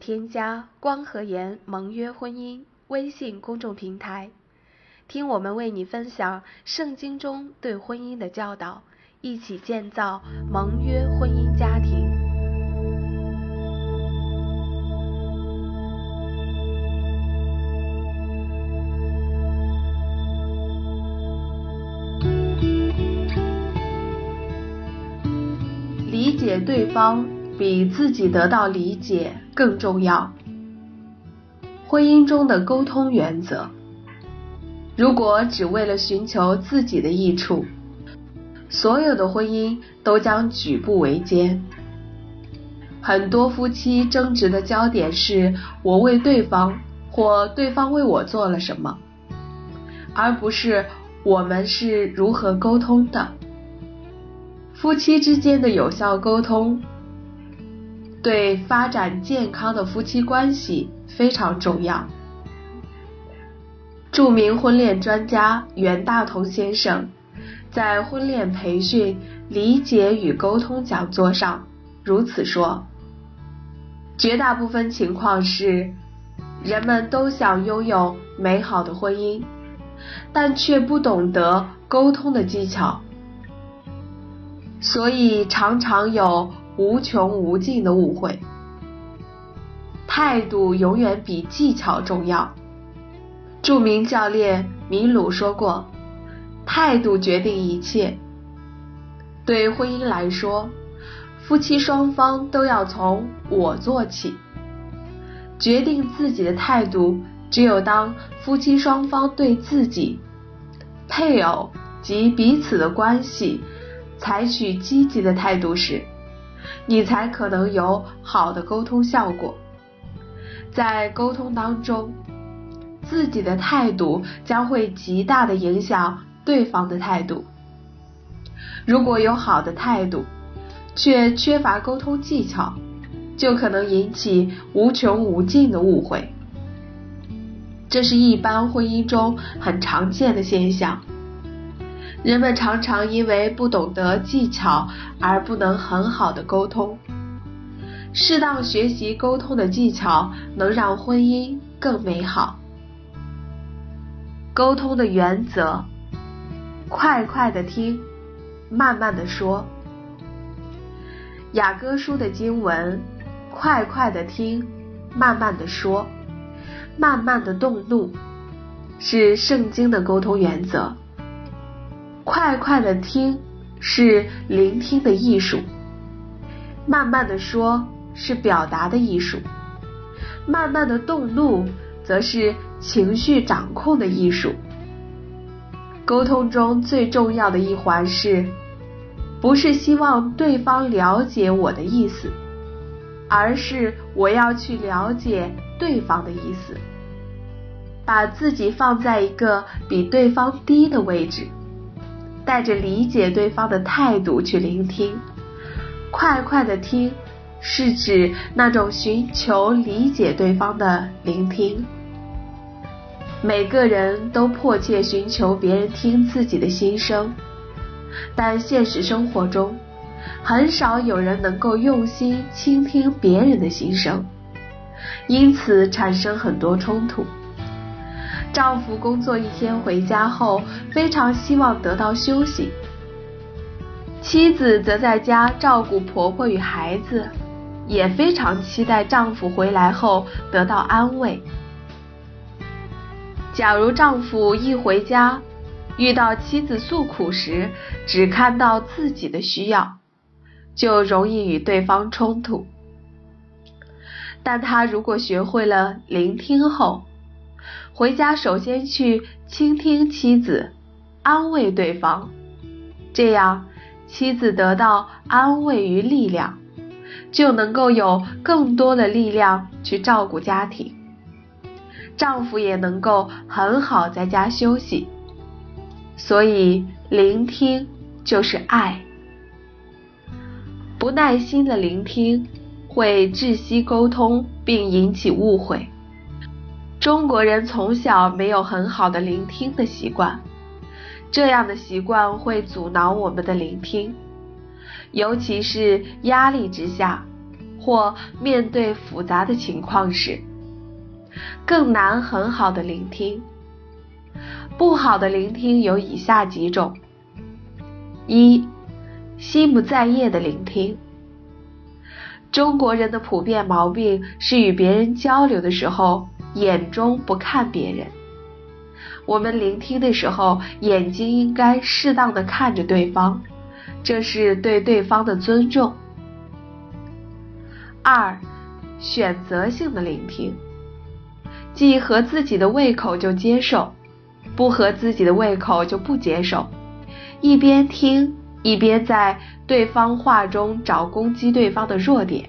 添加“光和颜盟约婚姻”微信公众平台，听我们为你分享圣经中对婚姻的教导，一起建造盟约婚姻家庭。理解对方。比自己得到理解更重要。婚姻中的沟通原则，如果只为了寻求自己的益处，所有的婚姻都将举步维艰。很多夫妻争执的焦点是我为对方或对方为我做了什么，而不是我们是如何沟通的。夫妻之间的有效沟通。对发展健康的夫妻关系非常重要。著名婚恋专家袁大同先生在婚恋培训理解与沟通讲座上如此说：绝大部分情况是，人们都想拥有美好的婚姻，但却不懂得沟通的技巧，所以常常有。无穷无尽的误会，态度永远比技巧重要。著名教练米鲁说过：“态度决定一切。”对婚姻来说，夫妻双方都要从我做起，决定自己的态度。只有当夫妻双方对自己、配偶及彼此的关系采取积极的态度时，你才可能有好的沟通效果。在沟通当中，自己的态度将会极大的影响对方的态度。如果有好的态度，却缺乏沟通技巧，就可能引起无穷无尽的误会。这是一般婚姻中很常见的现象。人们常常因为不懂得技巧而不能很好的沟通。适当学习沟通的技巧，能让婚姻更美好。沟通的原则：快快的听，慢慢的说。雅歌书的经文：快快的听，慢慢的说，慢慢的动怒，是圣经的沟通原则。快快的听是聆听的艺术，慢慢的说是表达的艺术，慢慢的动怒则是情绪掌控的艺术。沟通中最重要的一环是，不是希望对方了解我的意思，而是我要去了解对方的意思，把自己放在一个比对方低的位置。带着理解对方的态度去聆听，快快的听，是指那种寻求理解对方的聆听。每个人都迫切寻求别人听自己的心声，但现实生活中，很少有人能够用心倾听别人的心声，因此产生很多冲突。丈夫工作一天回家后，非常希望得到休息；妻子则在家照顾婆婆与孩子，也非常期待丈夫回来后得到安慰。假如丈夫一回家，遇到妻子诉苦时，只看到自己的需要，就容易与对方冲突。但他如果学会了聆听后，回家首先去倾听妻子，安慰对方，这样妻子得到安慰与力量，就能够有更多的力量去照顾家庭，丈夫也能够很好在家休息。所以，聆听就是爱。不耐心的聆听会窒息沟通，并引起误会。中国人从小没有很好的聆听的习惯，这样的习惯会阻挠我们的聆听，尤其是压力之下，或面对复杂的情况时，更难很好的聆听。不好的聆听有以下几种：一、心不在焉的聆听。中国人的普遍毛病是与别人交流的时候，眼中不看别人。我们聆听的时候，眼睛应该适当的看着对方，这是对对方的尊重。二、选择性的聆听，既合自己的胃口就接受，不合自己的胃口就不接受。一边听一边在对方话中找攻击对方的弱点，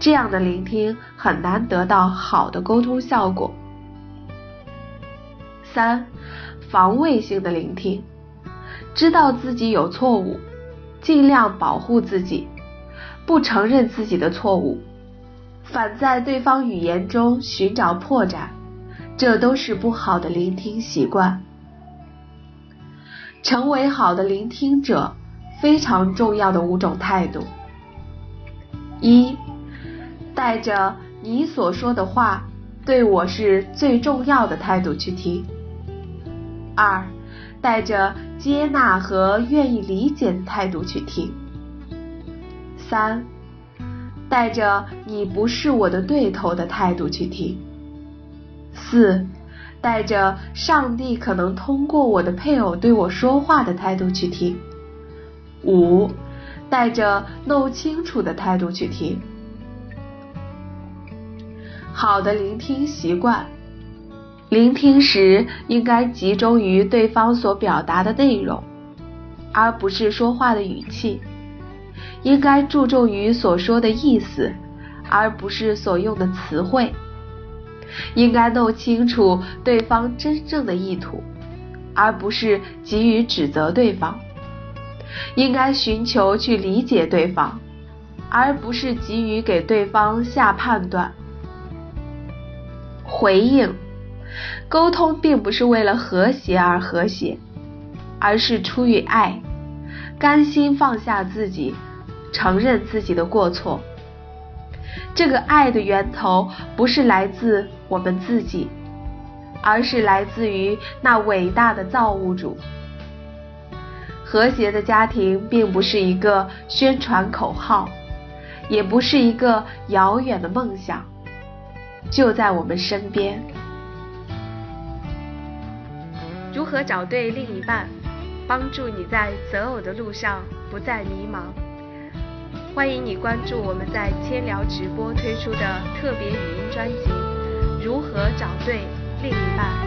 这样的聆听很难得到好的沟通效果。三、防卫性的聆听，知道自己有错误，尽量保护自己。不承认自己的错误，反在对方语言中寻找破绽，这都是不好的聆听习惯。成为好的聆听者，非常重要的五种态度：一、带着你所说的话对我是最重要的态度去听；二、带着接纳和愿意理解的态度去听。三，带着你不是我的对头的态度去听。四，带着上帝可能通过我的配偶对我说话的态度去听。五，带着弄清楚的态度去听。好的聆听习惯，聆听时应该集中于对方所表达的内容，而不是说话的语气。应该注重于所说的意思，而不是所用的词汇。应该弄清楚对方真正的意图，而不是急于指责对方。应该寻求去理解对方，而不是急于给对方下判断。回应，沟通并不是为了和谐而和谐，而是出于爱，甘心放下自己。承认自己的过错，这个爱的源头不是来自我们自己，而是来自于那伟大的造物主。和谐的家庭并不是一个宣传口号，也不是一个遥远的梦想，就在我们身边。如何找对另一半，帮助你在择偶的路上不再迷茫？欢迎你关注我们在千聊直播推出的特别语音专辑《如何找对另一半》。